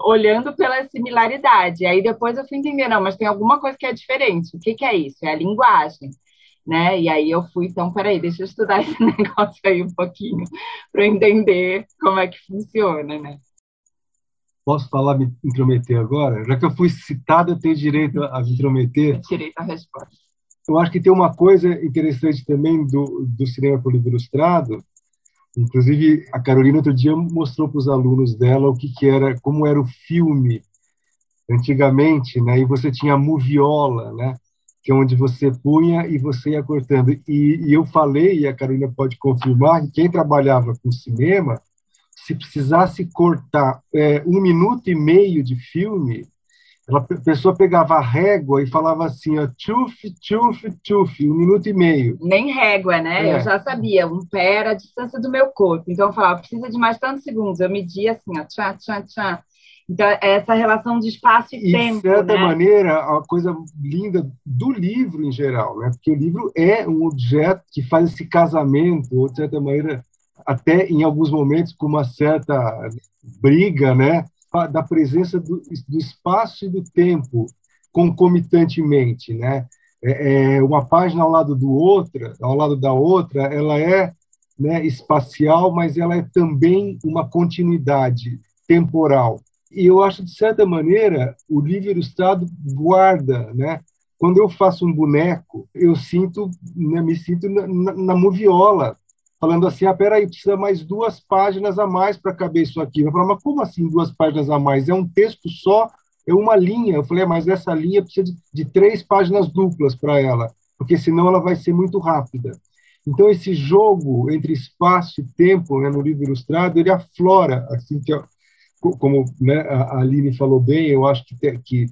olhando pela similaridade. Aí depois eu fui entender, não, mas tem alguma coisa que é diferente. O que, que é isso? É a linguagem né? E aí eu fui, então, peraí, deixa eu estudar esse negócio aí um pouquinho para entender como é que funciona, né? Posso falar, me intrometer agora? Já que eu fui citado, eu tenho direito a me intrometer. Direito à resposta. Eu acho que tem uma coisa interessante também do, do cinema por livro ilustrado. Inclusive, a Carolina outro dia mostrou para os alunos dela o que, que era, como era o filme antigamente, né? E você tinha a moviola, né? que é onde você punha e você ia cortando. E, e, eu falei, e a Carolina pode confirmar, que quem trabalhava com cinema, se precisasse cortar é, um minuto e meio de filme, ela, a pessoa pegava a régua e falava assim, ó, tchuf, tchuf, tchuf, um minuto e meio. Nem régua, né? É. Eu já sabia, um pé era a distância do meu corpo. Então eu falava, precisa de mais tantos segundos. Eu media assim, ó, tchá, tchá, tchá. Então, essa relação de espaço e, e tempo. De certa né? maneira, a coisa linda do livro em geral, né? porque o livro é um objeto que faz esse casamento, ou de certa maneira, até em alguns momentos com uma certa briga, né? da presença do, do espaço e do tempo concomitantemente, né? É, é, uma página ao lado do outra, ao lado da outra, ela é né, espacial, mas ela é também uma continuidade temporal. E eu acho, de certa maneira, o livro ilustrado guarda, né? Quando eu faço um boneco, eu sinto, né, me sinto na, na, na moviola, falando assim, ah, peraí, precisa mais duas páginas a mais para caber isso aqui. Eu falo, mas como assim duas páginas a mais? É um texto só, é uma linha. Eu falei, ah, mas essa linha precisa de, de três páginas duplas para ela, porque senão ela vai ser muito rápida. Então, esse jogo entre espaço e tempo né, no livro ilustrado, ele aflora, assim que, como né, a Aline falou bem, eu acho que, que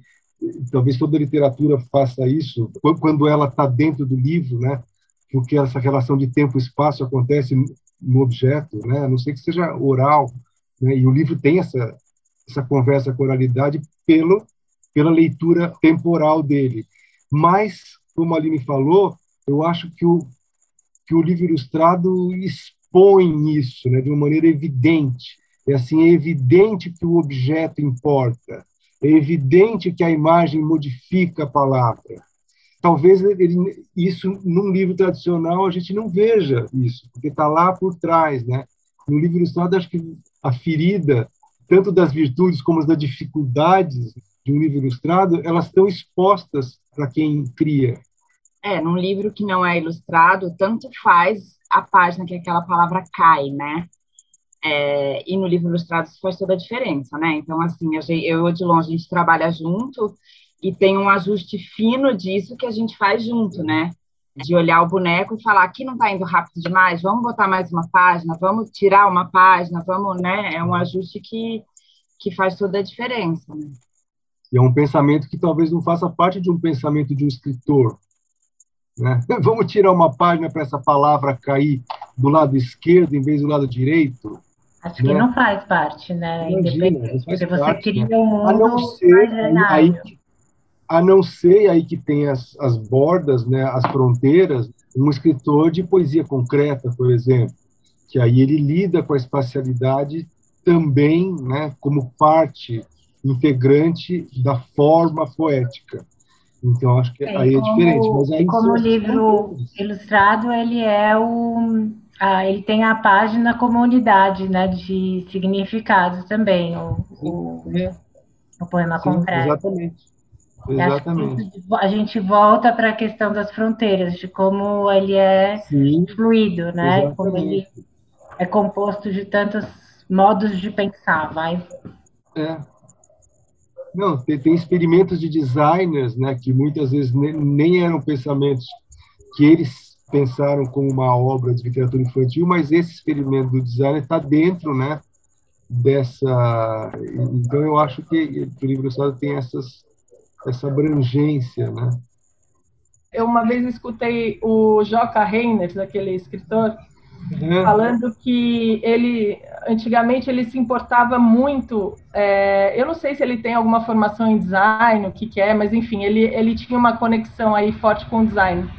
talvez toda literatura faça isso, quando ela está dentro do livro, né, porque essa relação de tempo e espaço acontece no objeto, né? a não ser que seja oral, né? e o livro tem essa, essa conversa com oralidade pelo, pela leitura temporal dele. Mas, como a Aline falou, eu acho que o, que o livro ilustrado expõe isso né? de uma maneira evidente. É assim, é evidente que o objeto importa, é evidente que a imagem modifica a palavra, talvez ele, isso num livro tradicional a gente não veja isso, porque está lá por trás, né? No livro ilustrado acho que a ferida tanto das virtudes como das dificuldades de um livro ilustrado, elas estão expostas para quem cria. É, num livro que não é ilustrado, tanto faz a página que aquela palavra cai, né? É, e no livro ilustrado isso faz toda a diferença, né? Então, assim, eu e de longe a gente trabalha junto e tem um ajuste fino disso que a gente faz junto, né? De olhar o boneco e falar, aqui não está indo rápido demais, vamos botar mais uma página, vamos tirar uma página, vamos, né? É um ajuste que, que faz toda a diferença. Né? E é um pensamento que talvez não faça parte de um pensamento de um escritor. Né? Vamos tirar uma página para essa palavra cair do lado esquerdo em vez do lado direito. Acho né? que não faz parte, né? Imagina, Independente, porque você parte, cria né? um mundo a não ser, aí, a não ser aí que tem as, as bordas, né, as fronteiras, um escritor de poesia concreta, por exemplo, que aí ele lida com a espacialidade também, né, como parte integrante da forma poética. Então acho que é, aí como, é diferente. Mas aí como o livro ilustrado ele é o ah, ele tem a página como unidade, né, de significado também o, o, é. o poema Sim, concreto. Exatamente. Exatamente. A gente volta para a questão das fronteiras, de como ele é Sim, fluido, né? Exatamente. Como ele é composto de tantos modos de pensar, vai. É. Não, tem, tem experimentos de designers, né, que muitas vezes nem, nem eram pensamentos que eles pensaram como uma obra de literatura infantil, mas esse experimento do designer está dentro, né, dessa. Então eu acho que, o livro Estado tem essas essa abrangência, né? Eu uma vez escutei o Joca Reiners, aquele escritor, uhum. falando que ele antigamente ele se importava muito. É, eu não sei se ele tem alguma formação em design, o que, que é, mas enfim, ele ele tinha uma conexão aí forte com o design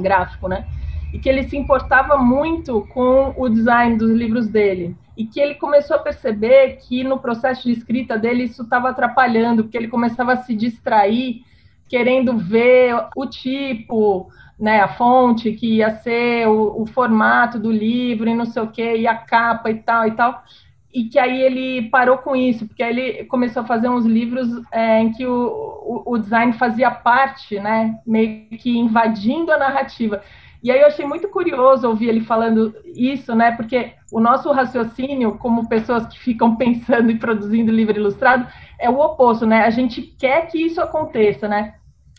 gráfico, né? E que ele se importava muito com o design dos livros dele e que ele começou a perceber que no processo de escrita dele isso estava atrapalhando, porque ele começava a se distrair, querendo ver o tipo, né, a fonte que ia ser, o, o formato do livro e não sei o que, e a capa e tal e tal, e que aí ele parou com isso, porque aí ele começou a fazer uns livros é, em que o, o, o design fazia parte, né, meio que invadindo a narrativa. E aí eu achei muito curioso ouvir ele falando isso, né? Porque o nosso raciocínio, como pessoas que ficam pensando e produzindo livro ilustrado, é o oposto, né? A gente quer que isso aconteça, né?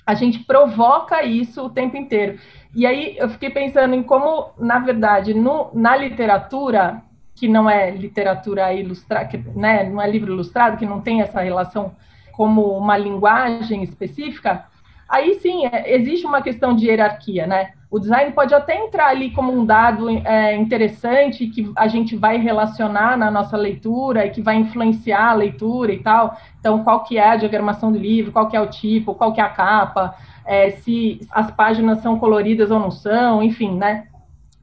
A gente provoca isso o tempo inteiro. E aí eu fiquei pensando em como, na verdade, no, na literatura, que não é literatura ilustrada, né? Não é livro ilustrado, que não tem essa relação como uma linguagem específica, aí sim é, existe uma questão de hierarquia, né? O design pode até entrar ali como um dado é, interessante que a gente vai relacionar na nossa leitura e que vai influenciar a leitura e tal. Então, qual que é a diagramação do livro, qual que é o tipo, qual que é a capa, é, se as páginas são coloridas ou não são, enfim, né?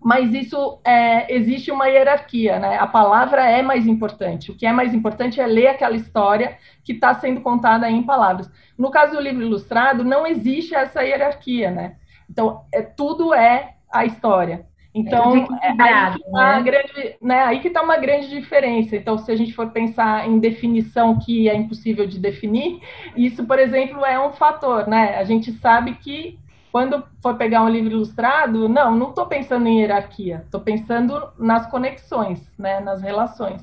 Mas isso é, existe uma hierarquia, né? A palavra é mais importante. O que é mais importante é ler aquela história que está sendo contada em palavras. No caso do livro ilustrado, não existe essa hierarquia, né? Então, é, tudo é a história. Então, é, é aí, que tá né? grande, né, aí que está uma grande diferença. Então, se a gente for pensar em definição que é impossível de definir, isso, por exemplo, é um fator, né? A gente sabe que quando for pegar um livro ilustrado, não, não estou pensando em hierarquia, estou pensando nas conexões, né, nas relações.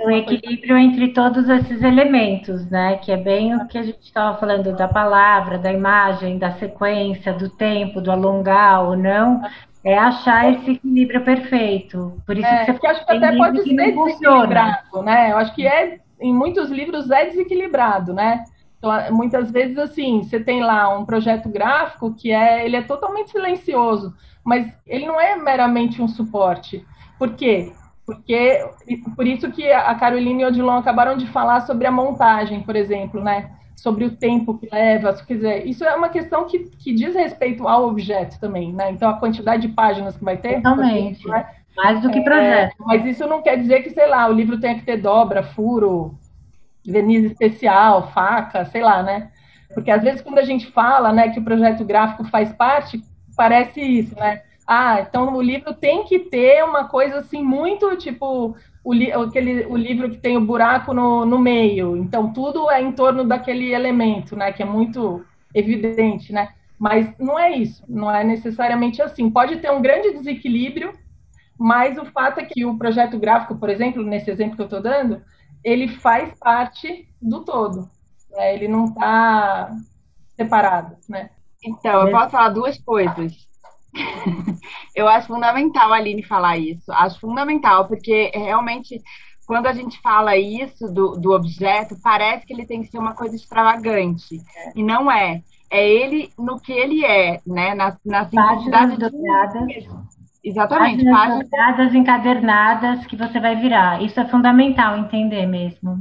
O equilíbrio entre todos esses elementos, né? Que é bem o que a gente estava falando da palavra, da imagem, da sequência, do tempo, do alongar ou não. É achar esse equilíbrio perfeito. Por isso é, que você que acho que até pode ser desequilibrado, né? Eu acho que é em muitos livros é desequilibrado, né? Então, muitas vezes, assim, você tem lá um projeto gráfico que é, ele é totalmente silencioso, mas ele não é meramente um suporte. Por quê? Porque, por isso que a Caroline e o Odilon acabaram de falar sobre a montagem, por exemplo, né? Sobre o tempo que leva, quer dizer, isso é uma questão que, que diz respeito ao objeto também, né? Então, a quantidade de páginas que vai ter... Totalmente. Né? Mais do que projeto. É, mas isso não quer dizer que, sei lá, o livro tenha que ter dobra, furo, verniz especial, faca, sei lá, né? Porque às vezes quando a gente fala, né, que o projeto gráfico faz parte, parece isso, né? Ah, então o livro tem que ter uma coisa assim muito tipo o, li aquele, o livro que tem o buraco no, no meio. Então tudo é em torno daquele elemento, né? Que é muito evidente, né? Mas não é isso, não é necessariamente assim. Pode ter um grande desequilíbrio, mas o fato é que o projeto gráfico, por exemplo, nesse exemplo que eu estou dando, ele faz parte do todo. Né? Ele não está separado, né? Então, eu posso falar duas coisas. eu acho fundamental a Aline falar isso. Acho fundamental, porque realmente, quando a gente fala isso do, do objeto, parece que ele tem que ser uma coisa extravagante. E não é. É ele no que ele é, né? Na, na simplicidade do Exatamente. Páginas páginas encadernadas que você vai virar. Isso é fundamental entender mesmo.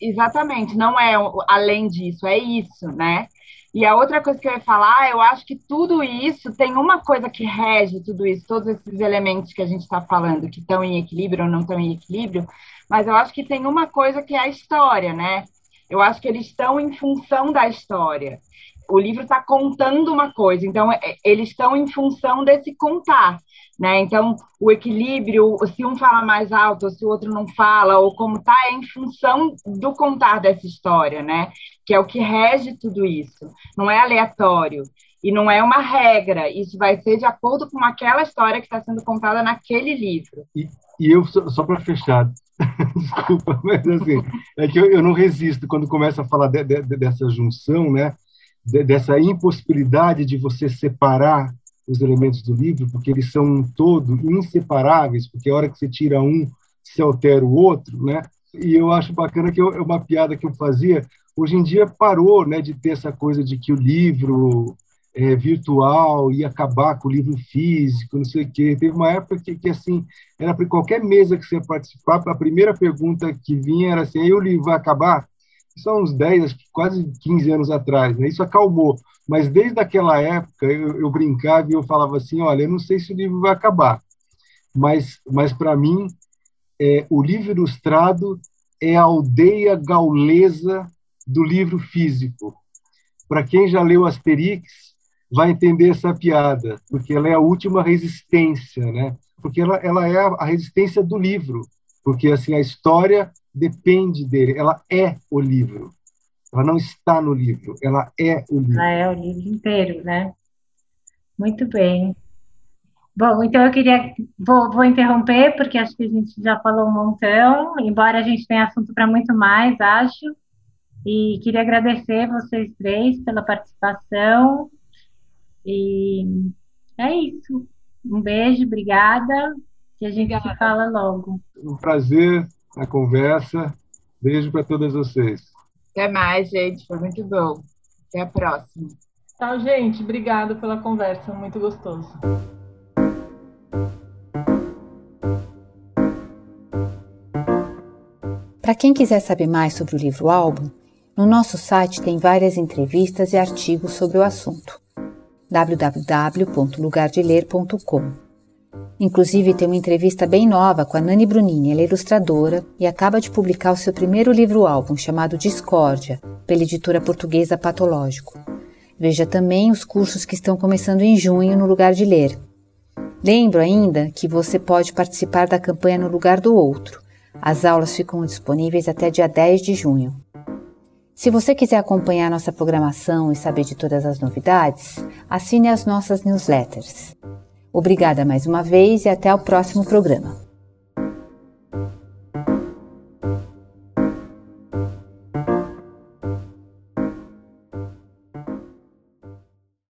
Exatamente, não é além disso, é isso, né? E a outra coisa que eu ia falar, eu acho que tudo isso tem uma coisa que rege tudo isso, todos esses elementos que a gente está falando, que estão em equilíbrio ou não estão em equilíbrio, mas eu acho que tem uma coisa que é a história, né? Eu acho que eles estão em função da história. O livro está contando uma coisa, então é, eles estão em função desse contar. Né? Então, o equilíbrio, se um fala mais alto, ou se o outro não fala, ou como está, é em função do contar dessa história, né? que é o que rege tudo isso. Não é aleatório e não é uma regra. Isso vai ser de acordo com aquela história que está sendo contada naquele livro. E, e eu, só, só para fechar, desculpa, mas assim, é que eu, eu, não resisto quando começa a falar de, de, dessa junção, né? De, dessa impossibilidade de você separar os elementos do livro, porque eles são um todo inseparáveis, porque a hora que você tira um, se altera o outro, né? E eu acho bacana que é uma piada que eu fazia. Hoje em dia parou, né, de ter essa coisa de que o livro é, virtual ia acabar com o livro físico, não sei o quê. Teve uma época que, que assim, era para qualquer mesa que você participar, a primeira pergunta que vinha era assim: aí o livro vai acabar? são uns 10, quase 15 anos atrás, né? Isso acalmou. Mas desde aquela época eu, eu brincava e eu falava assim, olha, eu não sei se o livro vai acabar, mas, mas para mim é, o livro ilustrado é a aldeia gaulesa do livro físico. Para quem já leu Asterix, vai entender essa piada, porque ela é a última resistência, né? Porque ela, ela é a resistência do livro, porque assim a história depende dele, ela é o livro. Ela não está no livro, ela é o livro. Ela é o livro inteiro, né? Muito bem. Bom, então eu queria. Vou, vou interromper, porque acho que a gente já falou um montão, embora a gente tenha assunto para muito mais, acho. E queria agradecer vocês três pela participação. E é isso. Um beijo, obrigada. Que a gente obrigada. se fala logo. Um prazer a conversa. Beijo para todas vocês. Até mais, gente. Foi muito bom. Até a próxima. Tchau, gente. Obrigado pela conversa. Muito gostoso. Para quem quiser saber mais sobre o livro álbum, no nosso site tem várias entrevistas e artigos sobre o assunto. www.lugardeler.com Inclusive, tem uma entrevista bem nova com a Nani Brunini, ela é ilustradora e acaba de publicar o seu primeiro livro-álbum chamado Discórdia, pela editora portuguesa Patológico. Veja também os cursos que estão começando em junho no Lugar de Ler. Lembro ainda que você pode participar da campanha No Lugar do Outro. As aulas ficam disponíveis até dia 10 de junho. Se você quiser acompanhar nossa programação e saber de todas as novidades, assine as nossas newsletters. Obrigada mais uma vez e até o próximo programa.